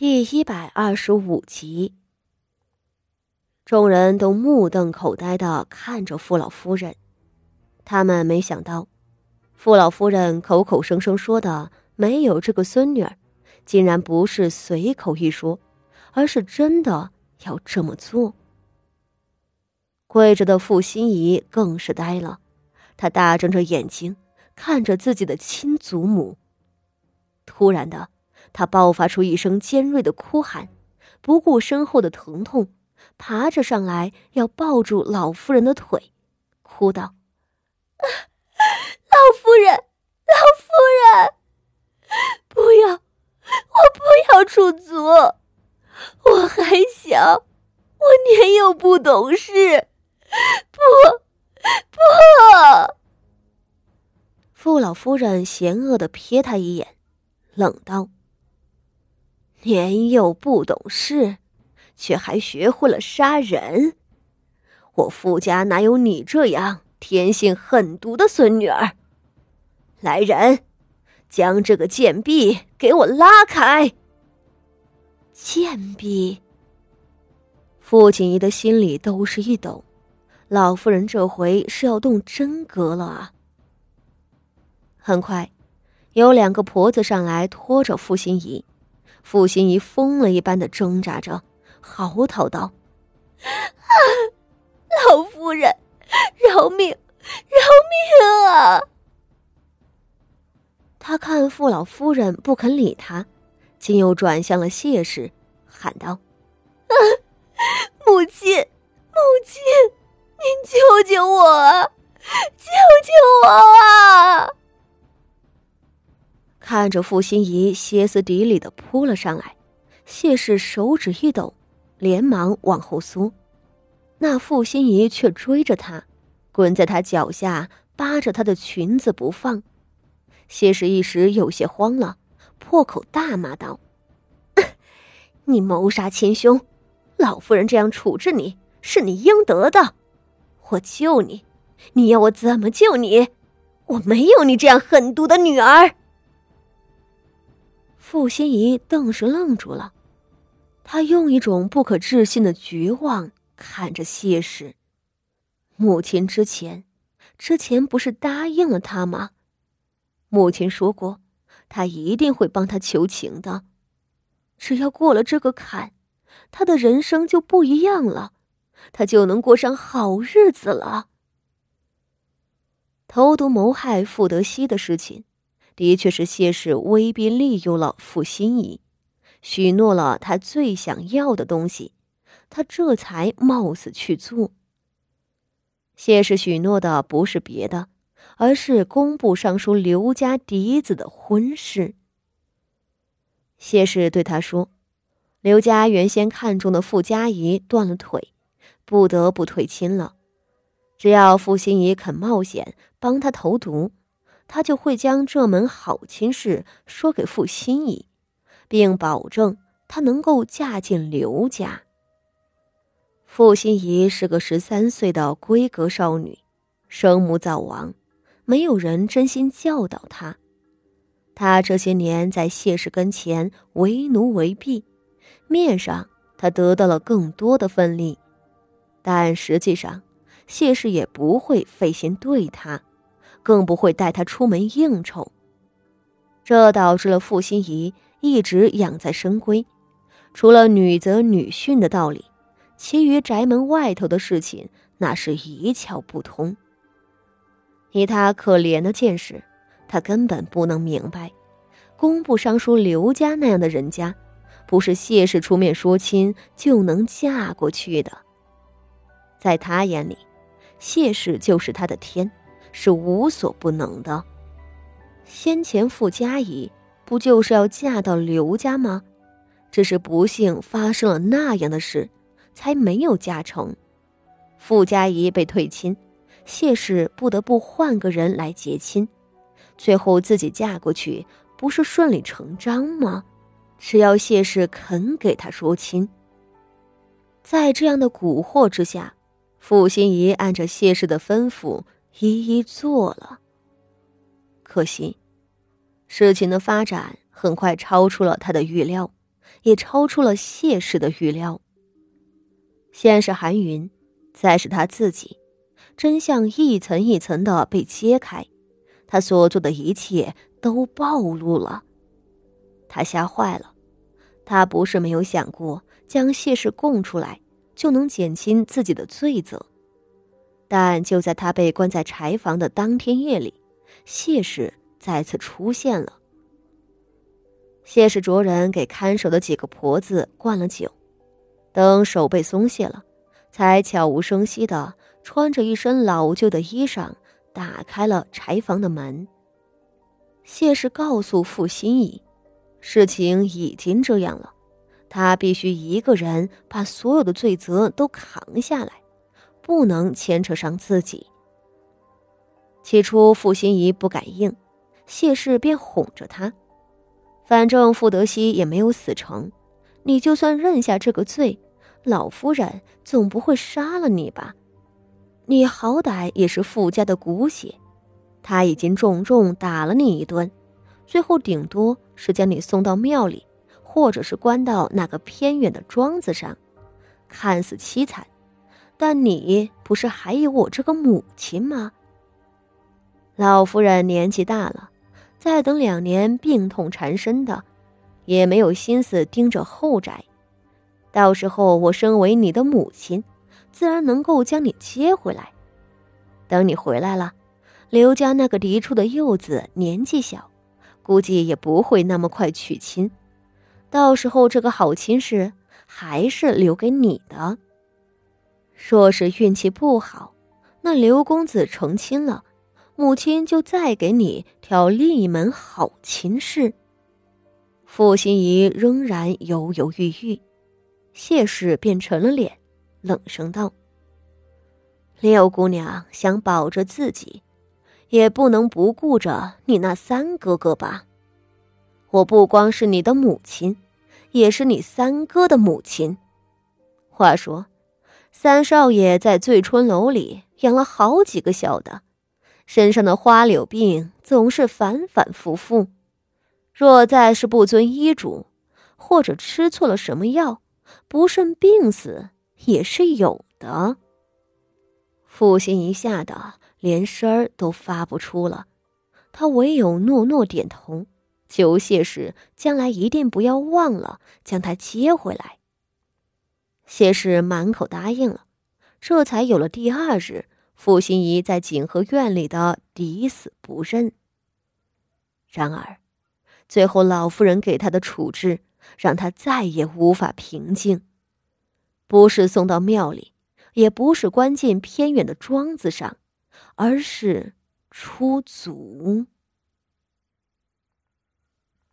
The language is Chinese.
第一百二十五集，众人都目瞪口呆的看着傅老夫人，他们没想到，傅老夫人口口声声说的没有这个孙女儿，竟然不是随口一说，而是真的要这么做。跪着的傅心怡更是呆了，她大睁着眼睛看着自己的亲祖母，突然的。他爆发出一声尖锐的哭喊，不顾身后的疼痛，爬着上来要抱住老夫人的腿，哭道：“老夫人，老夫人，不要，我不要出族，我还小，我年幼不懂事，不，不。”傅老夫人嫌恶的瞥他一眼，冷道。年幼不懂事，却还学会了杀人。我傅家哪有你这样天性狠毒的孙女儿？来人，将这个贱婢给我拉开！贱婢，傅锦仪的心里都是一抖，老夫人这回是要动真格了啊！很快，有两个婆子上来拖着傅心怡。傅心怡疯了一般的挣扎着，嚎啕道：“啊，老夫人，饶命，饶命啊！”他看傅老夫人不肯理他，竟又转向了谢氏，喊道：“看着傅心怡歇斯底里的扑了上来，谢氏手指一抖，连忙往后缩，那傅心怡却追着他，滚在他脚下，扒着他的裙子不放。谢氏一时有些慌了，破口大骂道：“你谋杀亲兄，老夫人这样处置你是你应得的。我救你，你要我怎么救你？我没有你这样狠毒的女儿。”傅心怡顿时愣住了，他用一种不可置信的绝望看着谢氏。母亲之前，之前不是答应了他吗？母亲说过，他一定会帮他求情的。只要过了这个坎，他的人生就不一样了，他就能过上好日子了。投毒谋害傅德熙的事情。的确是谢氏威逼利诱了傅心怡，许诺了他最想要的东西，他这才冒死去做。谢氏许诺的不是别的，而是工部尚书刘家嫡子的婚事。谢氏对他说：“刘家原先看中的傅家怡断了腿，不得不退亲了。只要傅心怡肯冒险帮他投毒。”他就会将这门好亲事说给傅心怡，并保证她能够嫁进刘家。傅心怡是个十三岁的闺阁少女，生母早亡，没有人真心教导她。她这些年在谢氏跟前为奴为婢，面上她得到了更多的分利，但实际上谢氏也不会费心对她。更不会带他出门应酬，这导致了傅心怡一直养在深闺，除了女则女训的道理，其余宅门外头的事情那是一窍不通。以他可怜的见识，他根本不能明白，工部尚书刘家那样的人家，不是谢氏出面说亲就能嫁过去的。在他眼里，谢氏就是他的天。是无所不能的。先前傅家怡不就是要嫁到刘家吗？只是不幸发生了那样的事，才没有嫁成。傅家怡被退亲，谢氏不得不换个人来结亲，最后自己嫁过去，不是顺理成章吗？只要谢氏肯给他说亲。在这样的蛊惑之下，傅心怡按着谢氏的吩咐。一一做了。可惜，事情的发展很快超出了他的预料。也超出了谢氏的预料。先是韩云，再是他自己，真相一层一层的被揭开，他所做的一切都暴露了。他吓坏了，他不是没有想过将谢氏供出来，就能减轻自己的罪责。但就在他被关在柴房的当天夜里，谢氏再次出现了。谢氏着人给看守的几个婆子灌了酒，等手背松懈了，才悄无声息的穿着一身老旧的衣裳，打开了柴房的门。谢氏告诉傅心怡，事情已经这样了，他必须一个人把所有的罪责都扛下来。不能牵扯上自己。起初，傅心怡不敢应，谢氏便哄着他。反正傅德熙也没有死成，你就算认下这个罪，老夫人总不会杀了你吧？你好歹也是傅家的骨血，他已经重重打了你一顿，最后顶多是将你送到庙里，或者是关到那个偏远的庄子上，看似凄惨。但你不是还有我这个母亲吗？老夫人年纪大了，再等两年病痛缠身的，也没有心思盯着后宅。到时候我身为你的母亲，自然能够将你接回来。等你回来了，刘家那个嫡出的幼子年纪小，估计也不会那么快娶亲。到时候这个好亲事还是留给你的。若是运气不好，那刘公子成亲了，母亲就再给你挑另一门好亲事。傅心怡仍然犹犹豫豫，谢氏便沉了脸，冷声道：“六姑娘想保着自己，也不能不顾着你那三哥哥吧？我不光是你的母亲，也是你三哥的母亲。话说。”三少爷在醉春楼里养了好几个小的，身上的花柳病总是反反复复。若再是不遵医嘱，或者吃错了什么药，不慎病死也是有的。傅心怡吓得连声儿都发不出了，他唯有诺诺点头，求谢氏将来一定不要忘了将他接回来。谢氏满口答应了，这才有了第二日傅心怡在景和院里的抵死不认。然而，最后老夫人给他的处置，让他再也无法平静。不是送到庙里，也不是关进偏远的庄子上，而是出族。